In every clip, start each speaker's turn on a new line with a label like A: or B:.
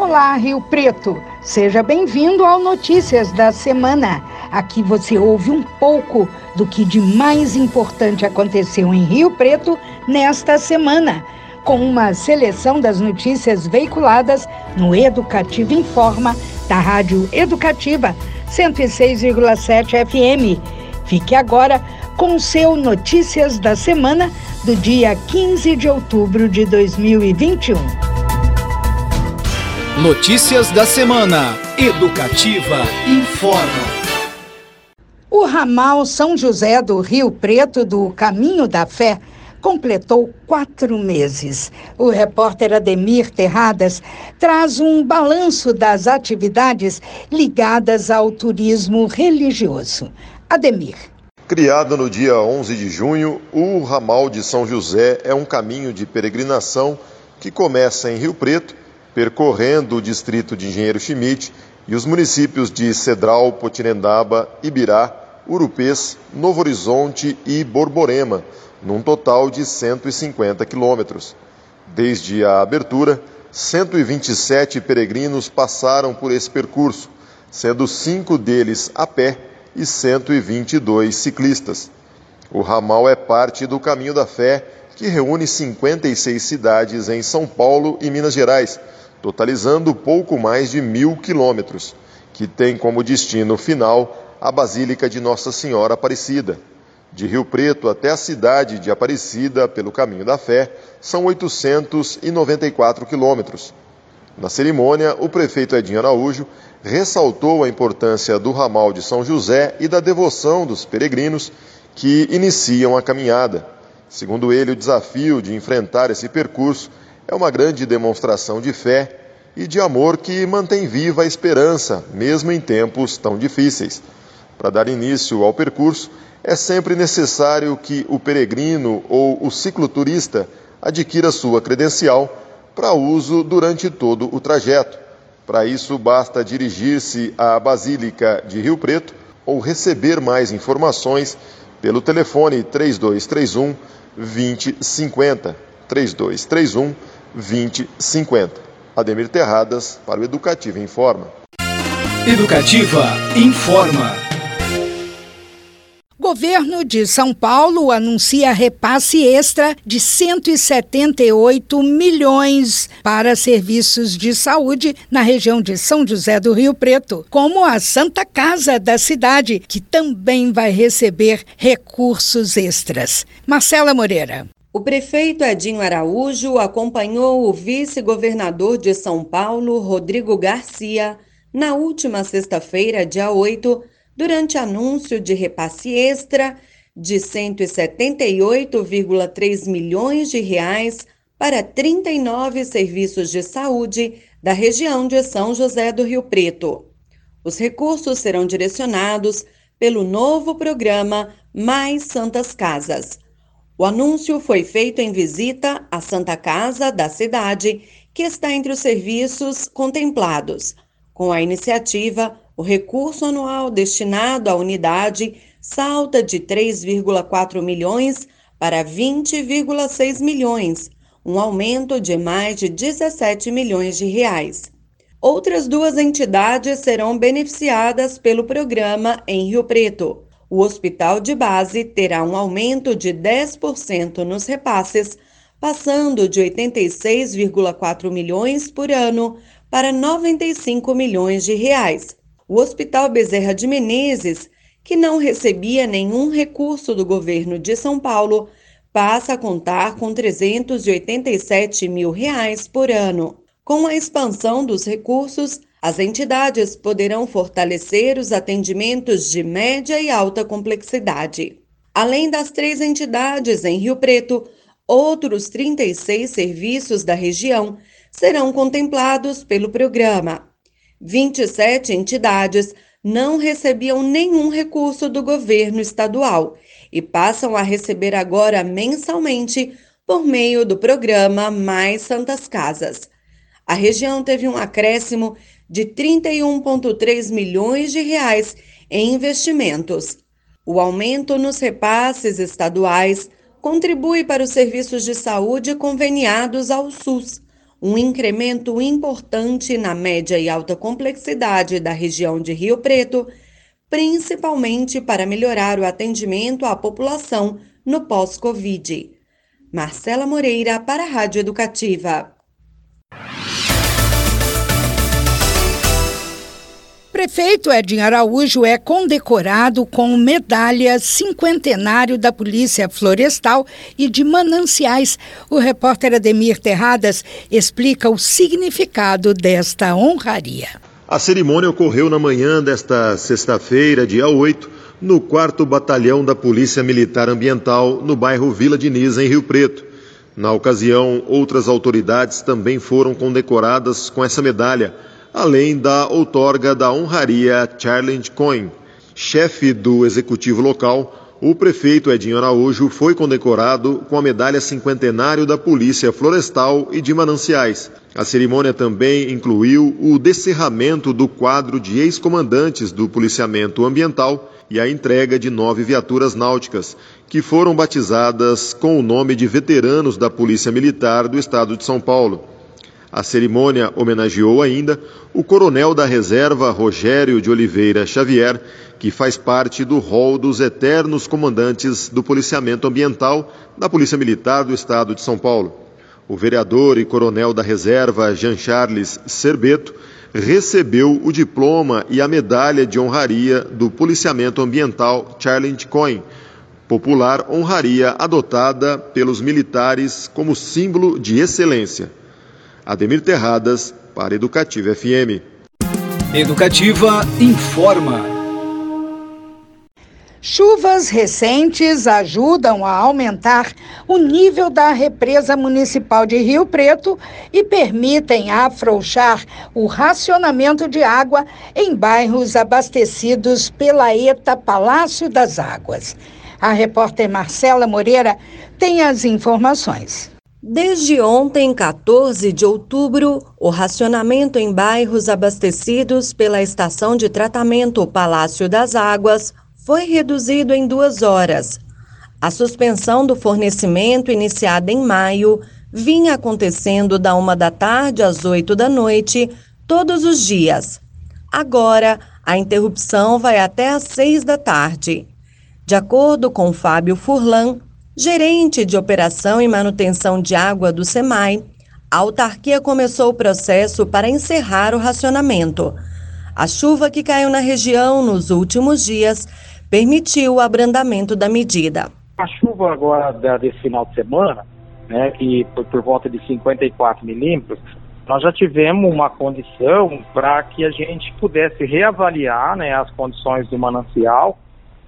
A: Olá, Rio Preto. Seja bem-vindo ao Notícias da Semana. Aqui você ouve um pouco do que de mais importante aconteceu em Rio Preto nesta semana, com uma seleção das notícias veiculadas no Educativo Informa, da Rádio Educativa 106,7 FM. Fique agora com o seu Notícias da Semana do dia 15 de outubro de 2021.
B: Notícias da semana. Educativa informa.
A: O ramal São José do Rio Preto do Caminho da Fé completou quatro meses. O repórter Ademir Terradas traz um balanço das atividades ligadas ao turismo religioso. Ademir.
C: Criado no dia 11 de junho, o ramal de São José é um caminho de peregrinação que começa em Rio Preto, percorrendo o distrito de Engenheiro Schmidt e os municípios de Cedral, Potirendaba, Ibirá, Urupês, Novo Horizonte e Borborema, num total de 150 quilômetros. Desde a abertura, 127 peregrinos passaram por esse percurso, sendo cinco deles a pé e 122 ciclistas. O ramal é parte do Caminho da Fé, que reúne 56 cidades em São Paulo e Minas Gerais, totalizando pouco mais de mil quilômetros, que tem como destino final a Basílica de Nossa Senhora Aparecida. De Rio Preto até a cidade de Aparecida, pelo Caminho da Fé, são 894 quilômetros. Na cerimônia, o prefeito Edinho Araújo ressaltou a importância do ramal de São José e da devoção dos peregrinos que iniciam a caminhada. Segundo ele, o desafio de enfrentar esse percurso é uma grande demonstração de fé e de amor que mantém viva a esperança, mesmo em tempos tão difíceis. Para dar início ao percurso, é sempre necessário que o peregrino ou o cicloturista adquira sua credencial para uso durante todo o trajeto. Para isso, basta dirigir-se à Basílica de Rio Preto ou receber mais informações pelo telefone 3231 2050. 3231 2050. Ademir Terradas, para o Educativa Informa.
B: Educativa Informa.
A: Governo de São Paulo anuncia repasse extra de 178 milhões para serviços de saúde na região de São José do Rio Preto, como a Santa Casa da cidade, que também vai receber recursos extras. Marcela Moreira.
D: O prefeito Edinho Araújo acompanhou o vice-governador de São Paulo, Rodrigo Garcia, na última sexta-feira, dia 8, durante anúncio de repasse extra de 178,3 milhões de reais para 39 serviços de saúde da região de São José do Rio Preto. Os recursos serão direcionados pelo novo programa Mais Santas Casas. O anúncio foi feito em visita à Santa Casa da cidade, que está entre os serviços contemplados. Com a iniciativa, o recurso anual destinado à unidade salta de 3,4 milhões para 20,6 milhões, um aumento de mais de 17 milhões de reais. Outras duas entidades serão beneficiadas pelo programa em Rio Preto. O hospital de base terá um aumento de 10% nos repasses, passando de 86,4 milhões por ano para 95 milhões de reais o Hospital Bezerra de Menezes, que não recebia nenhum recurso do governo de São Paulo, passa a contar com 387 mil reais por ano. Com a expansão dos recursos, as entidades poderão fortalecer os atendimentos de média e alta complexidade. Além das três entidades em Rio Preto, outros 36 serviços da região serão contemplados pelo programa. 27 entidades não recebiam nenhum recurso do governo estadual e passam a receber agora mensalmente por meio do programa Mais Santas Casas. A região teve um acréscimo de 31,3 milhões de reais em investimentos. O aumento nos repasses estaduais contribui para os serviços de saúde conveniados ao SUS, um incremento importante na média e alta complexidade da região de Rio Preto, principalmente para melhorar o atendimento à população no pós-Covid. Marcela Moreira, para a Rádio Educativa.
A: Prefeito Edinho Araújo é condecorado com medalha cinquentenário da Polícia Florestal e de Mananciais. O repórter Ademir Terradas explica o significado desta honraria.
C: A cerimônia ocorreu na manhã desta sexta-feira, dia 8, no 4 Batalhão da Polícia Militar Ambiental, no bairro Vila Diniz, em Rio Preto. Na ocasião, outras autoridades também foram condecoradas com essa medalha além da outorga da honraria Charles Cohen. Chefe do executivo local, o prefeito Edinho Araújo foi condecorado com a medalha cinquentenário da Polícia Florestal e de Mananciais. A cerimônia também incluiu o descerramento do quadro de ex-comandantes do policiamento ambiental e a entrega de nove viaturas náuticas, que foram batizadas com o nome de veteranos da Polícia Militar do Estado de São Paulo. A cerimônia homenageou ainda o coronel da reserva Rogério de Oliveira Xavier, que faz parte do rol dos eternos comandantes do policiamento ambiental da Polícia Militar do Estado de São Paulo. O vereador e coronel da reserva Jean Charles Serbeto recebeu o diploma e a medalha de honraria do policiamento ambiental Charles Cohen, popular honraria adotada pelos militares como símbolo de excelência. Ademir Terradas, para Educativa FM.
B: Educativa informa.
A: Chuvas recentes ajudam a aumentar o nível da represa municipal de Rio Preto e permitem afrouxar o racionamento de água em bairros abastecidos pela ETA Palácio das Águas. A repórter Marcela Moreira tem as informações.
D: Desde ontem, 14 de outubro, o racionamento em bairros abastecidos pela estação de tratamento Palácio das Águas foi reduzido em duas horas. A suspensão do fornecimento, iniciada em maio, vinha acontecendo da uma da tarde às oito da noite, todos os dias. Agora, a interrupção vai até às seis da tarde. De acordo com Fábio Furlan, gerente de operação e manutenção de água do SEMAI, a autarquia começou o processo para encerrar o racionamento. A chuva que caiu na região nos últimos dias permitiu o abrandamento da medida.
E: A chuva agora desse final de semana, né, que foi por volta de 54 milímetros, nós já tivemos uma condição para que a gente pudesse reavaliar né, as condições do manancial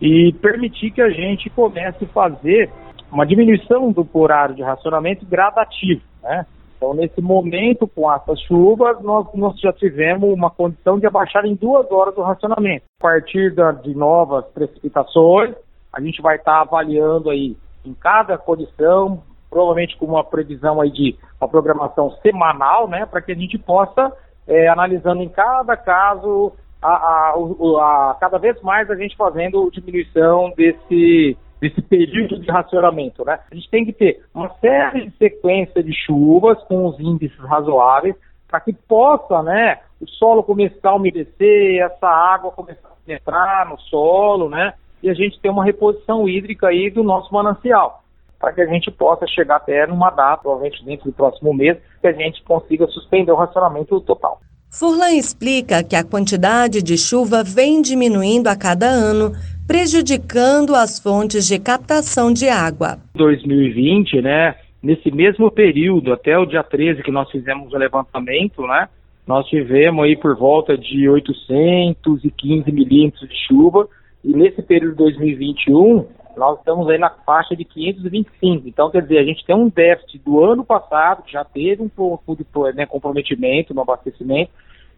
E: e permitir que a gente comece a fazer uma diminuição do horário de racionamento gradativo, né? Então, nesse momento, com essas chuvas, nós, nós já tivemos uma condição de abaixar em duas horas o racionamento. A partir da, de novas precipitações, a gente vai estar tá avaliando aí em cada condição, provavelmente com uma previsão aí de uma programação semanal, né, para que a gente possa, é, analisando em cada caso, a, a, a, a, cada vez mais a gente fazendo diminuição desse desse período de racionamento, né? A gente tem que ter uma série de sequência de chuvas com os índices razoáveis para que possa, né, o solo começar a umedecer, essa água começar a penetrar no solo, né? E a gente ter uma reposição hídrica aí do nosso manancial, para que a gente possa chegar até numa data, provavelmente dentro do próximo mês, que a gente consiga suspender o racionamento total.
D: Furlan explica que a quantidade de chuva vem diminuindo a cada ano prejudicando as fontes de captação de água.
E: 2020, né, nesse mesmo período, até o dia 13 que nós fizemos o levantamento, né, nós tivemos aí por volta de 815 milímetros de chuva, e nesse período de 2021, nós estamos aí na faixa de 525. Então, quer dizer, a gente tem um déficit do ano passado, que já teve um pouco de né, comprometimento no abastecimento,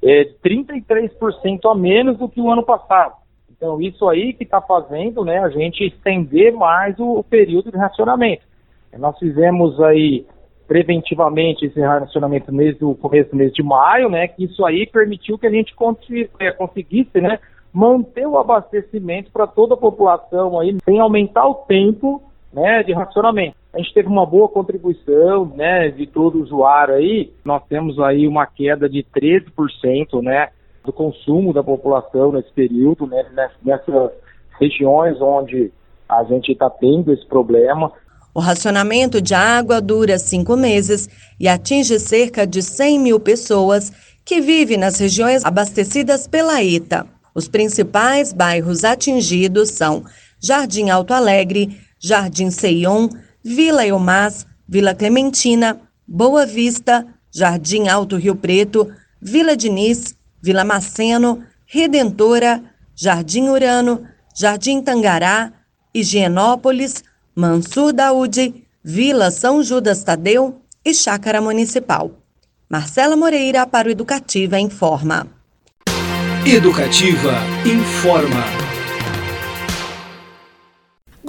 E: é, 33% a menos do que o ano passado. Então, isso aí que está fazendo né, a gente estender mais o, o, período de racionamento. Nós fizemos aí preventivamente esse racionamento no começo do mês de maio, né, que isso aí permitiu que a gente é, conseguisse né, manter o abastecimento para toda a população aí, sem aumentar o tempo né, de racionamento. a gente teve uma boa contribuição, né, de todo usuário aí. Nós temos aí uma queda de 13%, né, do consumo da população nesse período, né, nessas regiões onde a gente está tendo esse problema.
D: O racionamento de água dura cinco meses e atinge cerca de 100 mil pessoas que vivem nas regiões abastecidas pela ITA. Os principais bairros atingidos são Jardim Alto Alegre, Jardim Seion, Vila Eumás, Vila Clementina, Boa Vista, Jardim Alto Rio Preto, Vila Diniz, Vila Maceno, Redentora, Jardim Urano, Jardim Tangará, Higienópolis, Mansur Daúde, Vila São Judas Tadeu e Chácara Municipal. Marcela Moreira para o Educativa Informa.
B: Educativa Informa.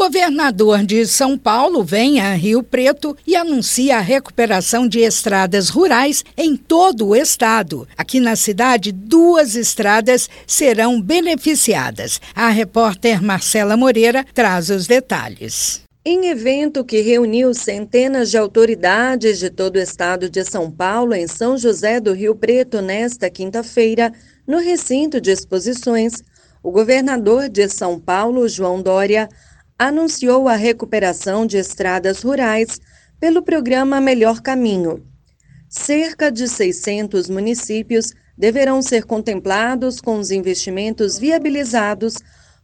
A: Governador de São Paulo vem a Rio Preto e anuncia a recuperação de estradas rurais em todo o estado. Aqui na cidade, duas estradas serão beneficiadas. A repórter Marcela Moreira traz os detalhes.
D: Em evento que reuniu centenas de autoridades de todo o estado de São Paulo, em São José do Rio Preto, nesta quinta-feira, no recinto de exposições, o governador de São Paulo, João Dória, anunciou a recuperação de estradas rurais pelo programa Melhor Caminho. Cerca de 600 municípios deverão ser contemplados com os investimentos viabilizados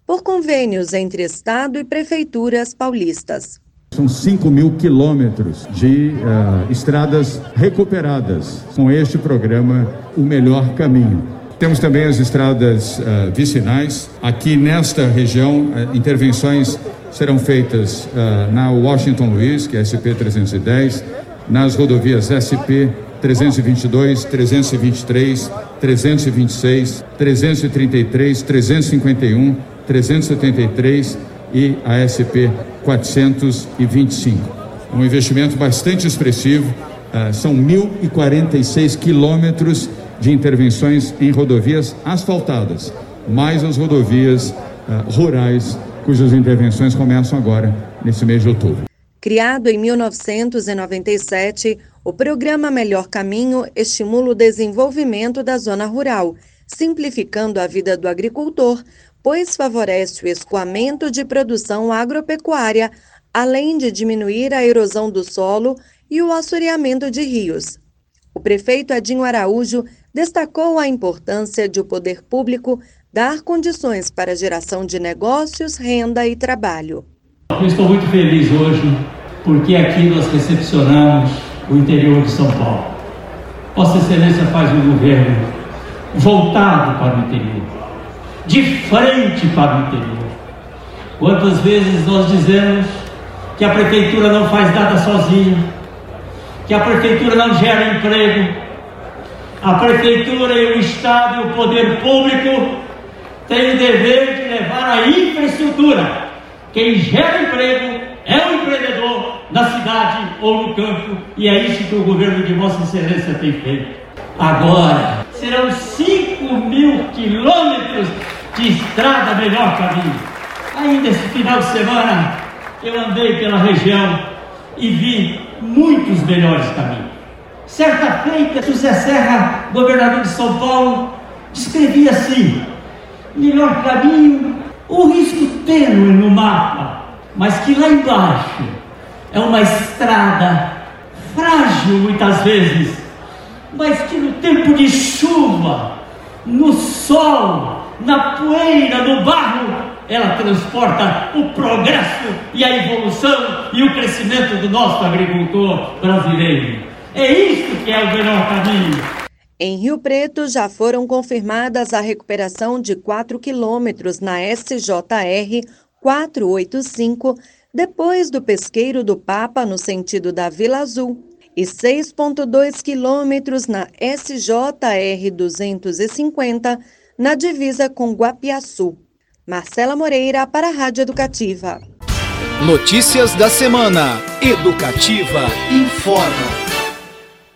D: por convênios entre Estado e prefeituras paulistas.
F: São 5 mil quilômetros de uh, estradas recuperadas com este programa O Melhor Caminho. Temos também as estradas uh, vicinais. Aqui nesta região, uh, intervenções serão feitas uh, na Washington Luiz, que é SP 310, nas rodovias SP 322, 323, 326, 333, 351, 373 e a SP 425. Um investimento bastante expressivo, uh, são 1.046 quilômetros de intervenções em rodovias asfaltadas, mais as rodovias uh, rurais, cujas intervenções começam agora, nesse mês de outubro.
D: Criado em 1997, o programa Melhor Caminho estimula o desenvolvimento da zona rural, simplificando a vida do agricultor, pois favorece o escoamento de produção agropecuária, além de diminuir a erosão do solo e o assoreamento de rios. O prefeito Edinho Araújo destacou a importância de o poder público dar condições para a geração de negócios, renda e trabalho.
G: Eu estou muito feliz hoje porque aqui nós recepcionamos o interior de São Paulo. Vossa Excelência faz um governo voltado para o interior, de frente para o interior. Quantas vezes nós dizemos que a prefeitura não faz nada sozinha, que a prefeitura não gera emprego, a prefeitura e o Estado e o poder público têm o dever de levar a infraestrutura. Quem gera emprego é o empreendedor na cidade ou no campo, e é isso que o governo de Vossa Excelência tem feito. Agora, serão 5 mil quilômetros de estrada melhor caminho. Ainda esse final de semana, eu andei pela região e vi muitos melhores caminhos. Certa feita, José Serra, governador de São Paulo, descrevia assim: melhor caminho, o risco tênue no mapa, mas que lá embaixo é uma estrada frágil muitas vezes, mas que no tempo de chuva, no sol, na poeira, no barro, ela transporta o progresso e a evolução e o crescimento do nosso agricultor brasileiro. É isso que é o melhor caminho.
D: Em Rio Preto já foram confirmadas a recuperação de 4 quilômetros na SJR 485, depois do pesqueiro do Papa no sentido da Vila Azul, e 6,2 quilômetros na SJR 250, na divisa com Guapiaçu. Marcela Moreira para a Rádio Educativa.
B: Notícias da semana. Educativa informa.